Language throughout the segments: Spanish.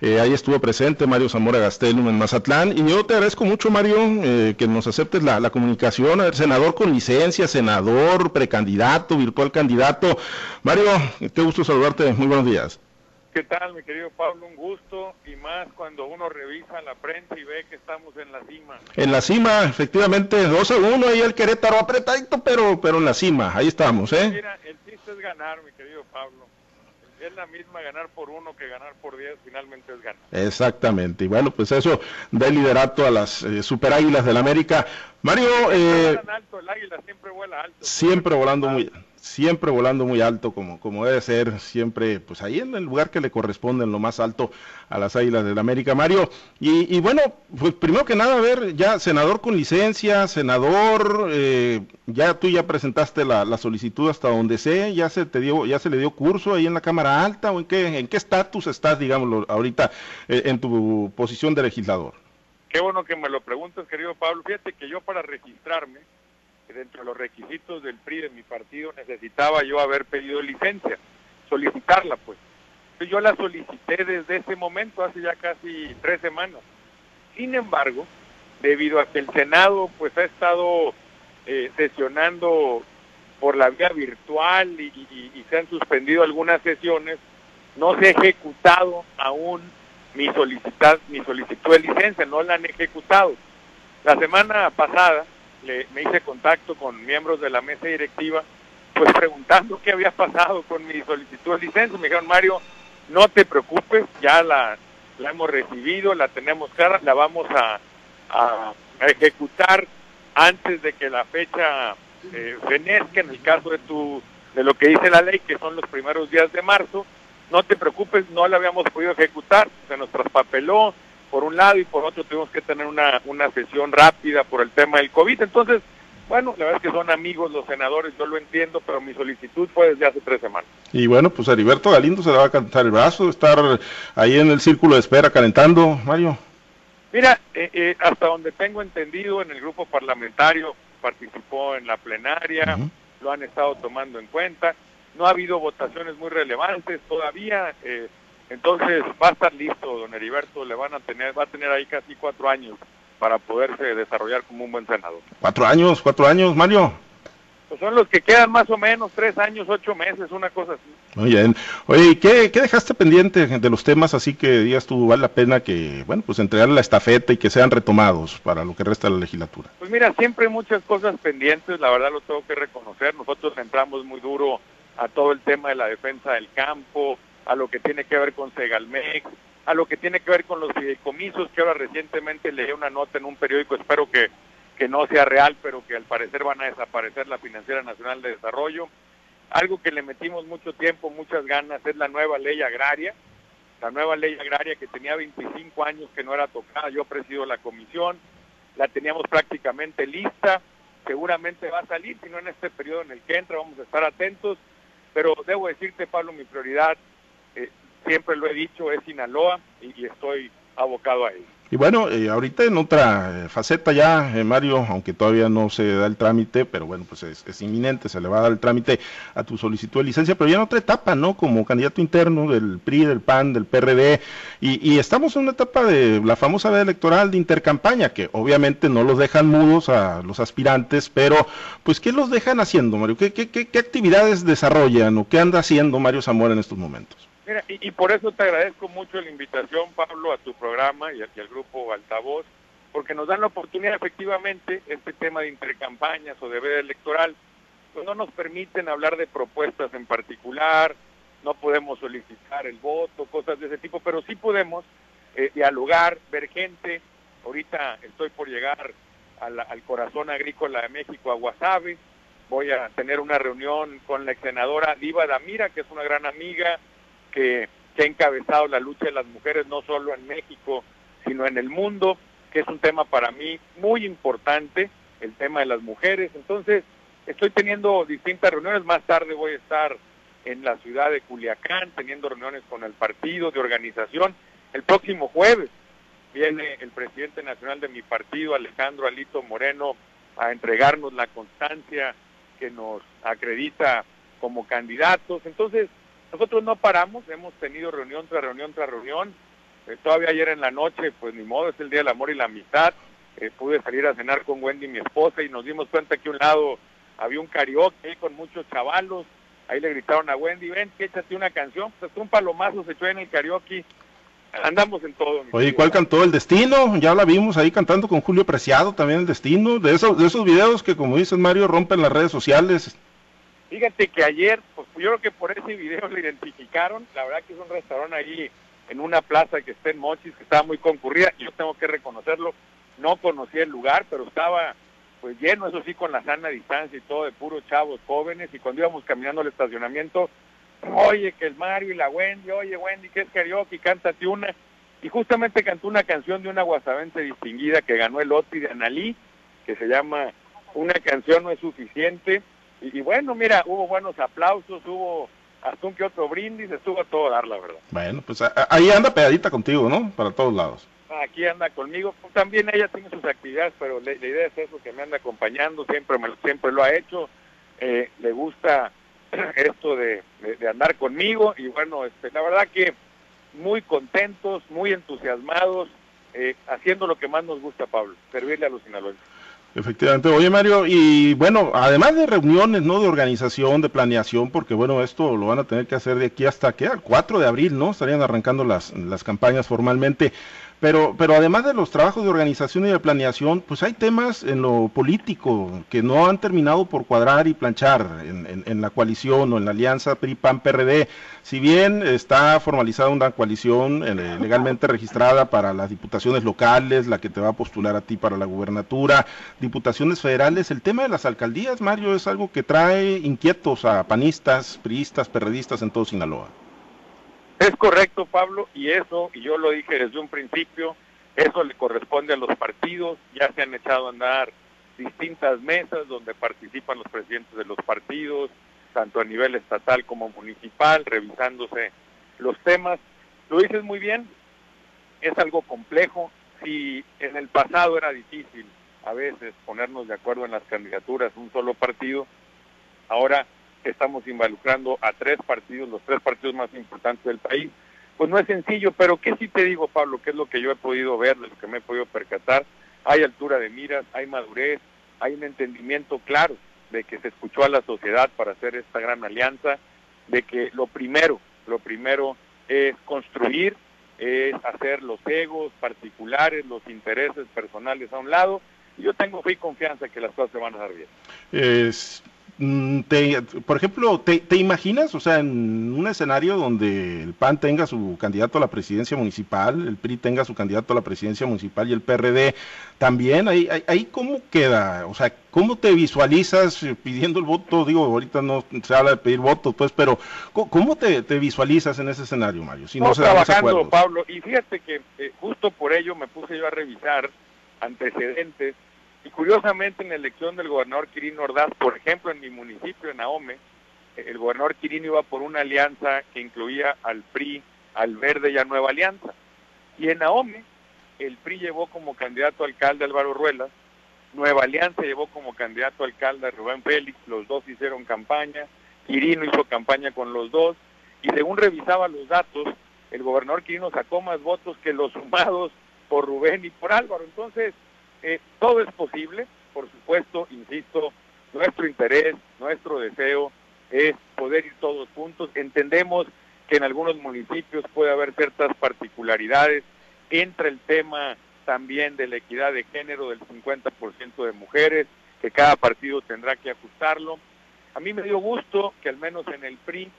Eh, ahí estuvo presente Mario Zamora Gastelum en Mazatlán. Y yo te agradezco mucho, Mario, eh, que nos aceptes la, la comunicación. El senador con licencia, senador, precandidato, virtual candidato. Mario, qué gusto saludarte. Muy buenos días. ¿Qué tal, mi querido Pablo? Un gusto y más cuando uno revisa la prensa y ve que estamos en la cima. En la cima, efectivamente, 2 a 1 ahí el Querétaro apretadito, pero, pero en la cima, ahí estamos, ¿eh? Mira, el chiste es ganar, mi querido Pablo. Es la misma ganar por uno que ganar por diez, finalmente es ganar. Exactamente, y bueno, pues eso da liderato a las eh, super águilas del América. Mario, eh, alto, el águila siempre vuela alto. Siempre volando muy siempre volando muy alto como, como debe ser, siempre pues ahí en el lugar que le corresponde, en lo más alto a las Águilas del América, Mario. Y, y bueno, pues primero que nada, a ver, ya senador con licencia, senador, eh, ya tú ya presentaste la, la, solicitud hasta donde sé, ya se te dio, ya se le dio curso ahí en la Cámara Alta, o en qué, en qué estatus estás, digamos, ahorita eh, en tu posición de legislador. Qué bueno que me lo preguntas, querido Pablo. Fíjate que yo para registrarme, dentro de los requisitos del PRI de mi partido necesitaba yo haber pedido licencia, solicitarla pues. Yo la solicité desde ese momento, hace ya casi tres semanas. Sin embargo, debido a que el Senado pues ha estado eh, sesionando por la vía virtual y, se han suspendido algunas sesiones, no se ha ejecutado aún mi solicitud, mi solicitud de licencia, no la han ejecutado. La semana pasada me hice contacto con miembros de la mesa directiva, pues preguntando qué había pasado con mi solicitud de licencia. Me dijeron, Mario, no te preocupes, ya la, la hemos recibido, la tenemos clara, la vamos a, a, ejecutar antes de que la fecha eh, fenezca, en el caso de, tu, de lo que dice la ley, que son los primeros días de marzo. No te preocupes, no la habíamos podido ejecutar, se nos traspapeló, por un lado y por otro tuvimos que tener una, una sesión rápida por el tema del COVID. Entonces, bueno, la verdad es que son amigos los senadores, yo lo entiendo, pero mi solicitud fue desde hace tres semanas. Y bueno, pues Heriberto Galindo se le va a cantar el brazo, estar ahí en el círculo de espera calentando, Mario. Mira, eh, eh, hasta donde tengo entendido, en el grupo parlamentario participó en la plenaria, lo han estado tomando en cuenta, no ha habido votaciones muy relevantes todavía. Eh, entonces va a estar listo, don Heriberto, le van a tener, va a tener ahí casi cuatro años para poderse desarrollar como un buen senador. ¿Cuatro años? ¿Cuatro años, Mario? Pues son los que quedan más o menos, tres años, ocho meses, una cosa así. Muy bien. Oye, ¿qué, ¿qué dejaste pendiente de los temas así que digas tú vale la pena que, bueno, pues entregarle la estafeta y que sean retomados para lo que resta de la legislatura? Pues mira, siempre hay muchas cosas pendientes, la verdad lo tengo que reconocer. Nosotros entramos muy duro a todo el tema de la defensa del campo, a lo que tiene que ver con Segalmex, a lo que tiene que ver con los fideicomisos, que ahora recientemente leí una nota en un periódico, espero que, que no sea real, pero que al parecer van a desaparecer la Financiera Nacional de Desarrollo. Algo que le metimos mucho tiempo, muchas ganas, es la nueva ley agraria, la nueva ley agraria que tenía 25 años que no era tocada, yo presido la comisión, la teníamos prácticamente lista, seguramente va a salir, si no en este periodo en el que entra, vamos a estar atentos, pero debo decirte, Pablo, mi prioridad eh, siempre lo he dicho, es Sinaloa y, estoy abocado a. Y bueno, eh, ahorita en otra eh, faceta ya, Mario, aunque todavía no se da el trámite, pero bueno, pues es, inminente, se le va a dar el trámite a tu solicitud de licencia, pero ya en otra etapa, ¿no? Como candidato interno del PRI, del PAN, del PRD, y, y estamos en una etapa de la famosa veda electoral de intercampaña, que obviamente no los dejan mudos a los aspirantes, pero pues ¿qué los dejan haciendo, Mario? ¿Qué, qué, qué, qué actividades desarrollan o qué anda haciendo Mario Zamora en estos momentos? Mira, y, por eso te agradezco mucho la invitación, Pablo, a tu programa y, al grupo Altavoz, porque nos dan la oportunidad, efectivamente, este tema de intercampañas o de veda electoral, pues no nos permiten hablar de propuestas en particular, no podemos solicitar el voto, cosas de ese tipo, pero sí podemos eh, dialogar, ver gente. Ahorita estoy por llegar al corazón agrícola de México, a Guasave. Voy a tener una reunión con la ex senadora Diva Damira, que es una gran amiga, que, ha encabezado la lucha de las mujeres no solo en México, sino en el mundo, que es un tema para mí muy importante, el tema de las mujeres. Entonces, estoy teniendo distintas reuniones, más tarde voy a estar en la ciudad de Culiacán, teniendo reuniones con el partido de organización. El próximo jueves viene el presidente nacional de mi partido, Alejandro Alito Moreno, a entregarnos la constancia que nos acredita como candidatos. Entonces, nosotros no paramos, hemos tenido reunión tras reunión tras reunión. Eh, todavía ayer en la noche, pues ni modo, es el Día del Amor y la Amistad. Eh, pude salir a cenar con Wendy, mi esposa, y nos dimos cuenta que a un lado había un karaoke con muchos chavalos. Ahí le gritaron a Wendy, ven, que échate una canción. Pues un palomazo se echó en el karaoke. Andamos en todo. Oye, ¿cuál cantó? El Destino. Ya la vimos ahí cantando con Julio Preciado también El Destino. De esos, de esos videos que, como dices Mario, rompen las redes sociales. Fíjate que ayer, pues yo creo que por ese video lo identificaron. La verdad que es un restaurante ahí en una plaza que está en Mochis, que estaba muy concurrida. Yo tengo que reconocerlo. No conocía el lugar, pero estaba pues lleno, eso sí, con la sana distancia y todo, de puros chavos jóvenes. Y cuando íbamos caminando al estacionamiento, oye, que el Mario y la Wendy, oye, Wendy, que es karaoke, cántate una. Y justamente cantó una canción de una guasavense distinguida que ganó el OTI de Analí, que se llama Una canción no es suficiente. Y, bueno, mira, hubo buenos aplausos, hubo hasta un que otro brindis, estuvo a todo dar, la verdad. Bueno, pues ahí anda pegadita contigo, ¿no? Para todos lados. Aquí anda conmigo, también ella tiene sus actividades, pero la, idea es eso, que me anda acompañando, siempre, me, siempre lo ha hecho, eh, le gusta esto de, andar conmigo y bueno, este, la verdad que muy contentos, muy entusiasmados, eh, haciendo lo que más nos gusta, Pablo, servirle a los sinaloenses. Efectivamente. Oye, Mario, y bueno, además de reuniones, ¿no? De organización, de planeación, porque bueno, esto lo van a tener que hacer de aquí hasta, ¿qué? Al 4 de abril, ¿no? Estarían arrancando las, las campañas formalmente. Pero, pero además de los trabajos de organización y de planeación, pues hay temas en lo político que no han terminado por cuadrar y planchar en, la coalición o en la alianza PRI-PAN-PRD. Si bien está formalizada una coalición eh, legalmente registrada para las diputaciones locales, la que te va a postular a ti para la gubernatura, diputaciones federales, el tema de las alcaldías, Mario, es algo que trae inquietos a panistas, priistas, perredistas en todo Sinaloa. Es correcto, Pablo, y eso, y yo lo dije desde un principio, eso le corresponde a los partidos, ya se han echado a andar distintas mesas donde participan los presidentes de los partidos, tanto a nivel estatal como municipal, revisándose los temas. Lo dices muy bien, es algo complejo. Si en el pasado era difícil a veces ponernos de acuerdo en las candidaturas, un solo partido, ahora estamos involucrando a tres partidos, los tres partidos más importantes del país. Pues no es sencillo, pero ¿qué sí te digo, Pablo? ¿Qué es lo que yo he podido ver, de lo que me he podido percatar? Hay altura de miras, hay madurez, hay un entendimiento claro de que se escuchó a la sociedad para hacer esta gran alianza, de que lo primero, lo primero es construir, es hacer los egos particulares, los intereses personales a un lado. Y yo tengo fe confianza que las cosas se van a dar bien. Te, por ejemplo, te, imaginas, o sea, en un escenario donde el PAN tenga su candidato a la presidencia municipal, el PRI tenga su candidato a la presidencia municipal y el PRD también, ahí, ahí, cómo queda, o sea, cómo te visualizas pidiendo el voto, digo, ahorita no se habla de pedir votos, pues, pero ¿cómo te, visualizas en ese escenario, Mario? Si no, se trabajando, Pablo, y fíjate que eh, justo por ello me puse yo a revisar antecedentes y curiosamente en la elección del gobernador Quirino Ordaz, por ejemplo en mi municipio, en Ahome, el gobernador Quirino iba por una alianza que incluía al PRI, al Verde y a Nueva Alianza. Y en Ahome el PRI llevó como candidato alcalde Álvaro Ruelas, Nueva Alianza llevó como candidato alcalde a Rubén Félix, los dos hicieron campaña, Quirino hizo campaña con los dos, y según revisaba los datos, el gobernador Quirino sacó más votos que los sumados por Rubén y por Álvaro. Entonces, eh, todo es posible, por supuesto, insisto, nuestro interés, nuestro deseo es poder ir todos juntos. Entendemos que en algunos municipios puede haber ciertas particularidades. Entra el tema también de la equidad de género del 50% de mujeres, que cada partido tendrá que ajustarlo. A mí me dio gusto que al menos en el PRI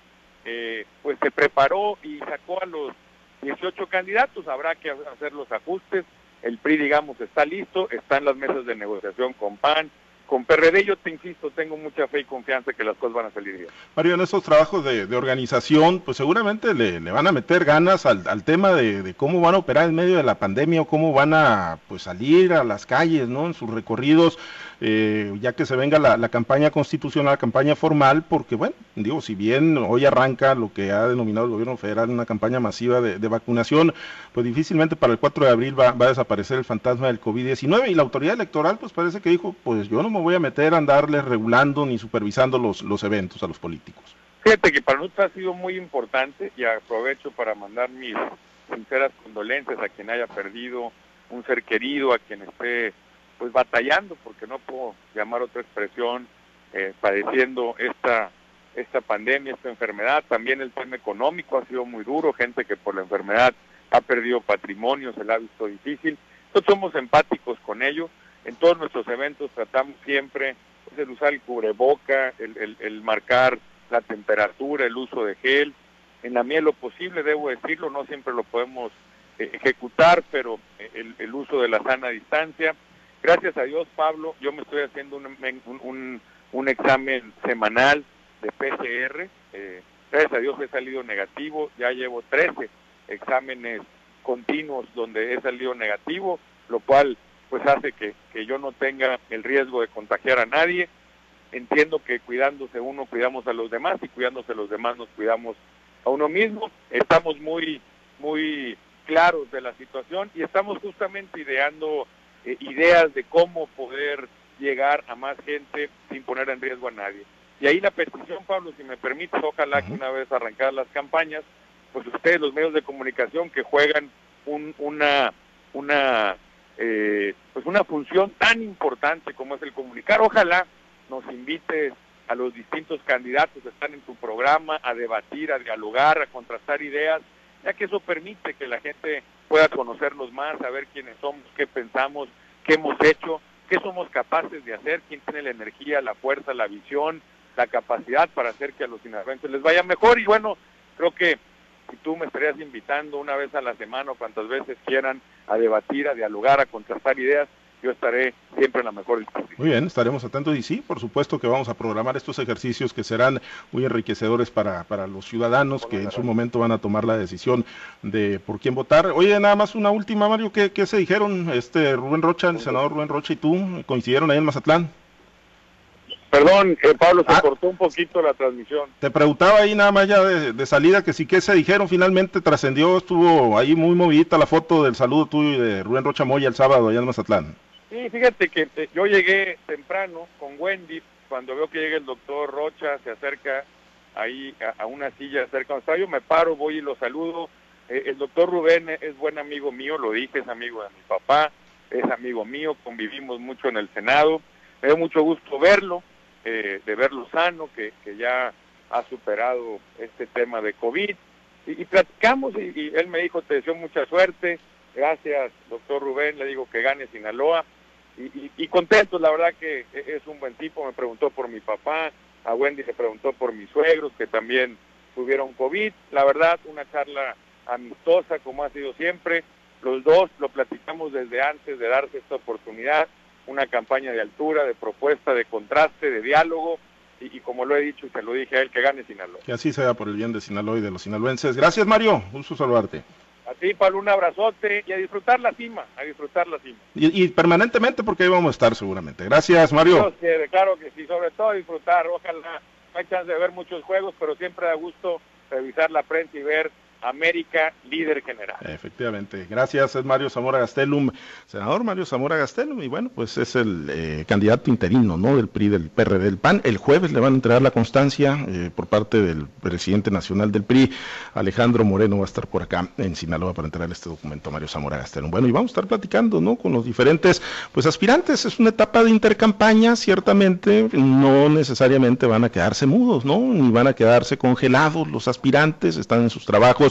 eh, pues se preparó y sacó a los 18 candidatos, habrá que hacer los ajustes el PRI, digamos, está listo, está en las mesas de negociación con PAN, con PRD yo te insisto, tengo mucha fe y confianza que las cosas van a salir bien. Mario, en esos trabajos de, organización, pues seguramente le, van a meter ganas al, tema de, cómo van a operar en medio de la pandemia o cómo van a pues salir a las calles, ¿no? En sus recorridos, eh, ya que se venga la, campaña constitucional, la campaña formal, porque bueno, digo, si bien hoy arranca lo que ha denominado el gobierno federal una campaña masiva de, vacunación, pues difícilmente para el 4 de abril va, a desaparecer el fantasma del COVID-19 y la autoridad electoral pues parece que dijo, pues yo no me voy a meter a andarles regulando ni supervisando los, los eventos a los políticos. Fíjate que para nosotros ha sido muy importante y aprovecho para mandar mis sinceras condolencias a quien haya perdido un ser querido, a quien esté pues batallando, porque no puedo llamar otra expresión, eh, padeciendo esta esta pandemia, esta enfermedad. También el tema económico ha sido muy duro, gente que por la enfermedad ha perdido patrimonio, se la ha visto difícil. Nosotros somos empáticos con ellos. En todos nuestros eventos tratamos siempre pues, el usar el cubreboca, el, el, marcar la temperatura, el uso de gel. En la mía lo posible, debo decirlo, no siempre lo podemos eh, ejecutar, pero el, el, uso de la sana distancia. Gracias a Dios, Pablo, yo me estoy haciendo un, un, un examen semanal de PCR. Eh, gracias a Dios he salido negativo, ya llevo 13 exámenes continuos donde he salido negativo, lo cual pues hace que, que yo no tenga el riesgo de contagiar a nadie. Entiendo que cuidándose uno cuidamos a los demás y cuidándose los demás nos cuidamos a uno mismo. Estamos muy, muy claros de la situación y estamos justamente ideando eh, ideas de cómo poder llegar a más gente sin poner en riesgo a nadie. Y ahí la petición, Pablo, si me permites, ojalá que una vez arrancadas las campañas, pues ustedes, los medios de comunicación que juegan una, una, eh, pues una función tan importante como es el comunicar, ojalá nos invites a los distintos candidatos que están en tu programa a debatir, a dialogar, a contrastar ideas, ya que eso permite que la gente pueda conocerlos más, saber quiénes somos, qué pensamos, qué hemos hecho, qué somos capaces de hacer, quién tiene la energía, la fuerza, la visión, la capacidad para hacer que a los sinaloenses les vaya mejor. Y bueno, creo que si tú me estarías invitando una vez a la semana o cuantas veces quieran a debatir, a dialogar, a contrastar ideas, yo estaré siempre en la mejor disposición. Muy bien, estaremos atentos y sí, por supuesto que vamos a programar estos ejercicios que serán muy enriquecedores para, para los ciudadanos que en su momento van a tomar la decisión de por quién votar. Oye, nada más una última, Mario, ¿qué, qué se dijeron? Este Rubén Rocha, el senador Rubén Rocha y tú coincidieron ahí en Mazatlán. Perdón, eh, Pablo, se ah. cortó un poquito la transmisión. Te preguntaba ahí nada más ya de, salida que sí que se dijeron, finalmente trascendió, estuvo ahí muy movidita la foto del saludo tuyo y de Rubén Rocha Moya el sábado allá en Mazatlán. Sí, fíjate que eh, yo llegué temprano con Wendy, cuando veo que llega el doctor Rocha, se acerca ahí a, una silla cerca donde está, yo me paro, voy y lo saludo. Eh, el doctor Rubén es buen amigo mío, lo dije, es amigo de mi papá, es amigo mío, convivimos mucho en el Senado, me dio mucho gusto verlo, eh, de verlo sano, que, que, ya ha superado este tema de COVID. Y, platicamos y, él me dijo, te deseo mucha suerte, gracias doctor Rubén, le digo que gane Sinaloa. Y, y, contento, la verdad que e, es un buen tipo, me preguntó por mi papá, a Wendy le preguntó por mis suegros que también tuvieron COVID, la verdad una charla amistosa como ha sido siempre, los dos lo platicamos desde antes de darse esta oportunidad, una campaña de altura, de propuesta, de contraste, de diálogo, y, como lo he dicho y se lo dije a él, que gane Sinaloa. Que así sea por el bien de Sinaloa y de los sinaloenses. Gracias, Mario. Gusto saludarte. A ti, Pablo, un abrazote y a disfrutar la cima, a disfrutar la cima. Y, permanentemente porque ahí vamos a estar seguramente. Gracias, Mario. claro que sí, sobre todo disfrutar. Ojalá no hay chance de ver muchos juegos, pero siempre da gusto revisar la prensa y ver América líder general. Efectivamente. Gracias, es Mario Zamora Gastelum, senador Mario Zamora Gastelum, y bueno, pues es el eh, candidato interino, ¿no? Del PRI, del PRD, del PAN. El jueves le van a entregar la constancia eh, por parte del presidente nacional del PRI, Alejandro Moreno, va a estar por acá en Sinaloa para entregar este documento a Mario Zamora Gastelum. Bueno, y vamos a estar platicando, ¿no? Con los diferentes, pues aspirantes. Es una etapa de intercampaña, ciertamente, no necesariamente van a quedarse mudos, ¿no? Ni van a quedarse congelados los aspirantes, están en sus trabajos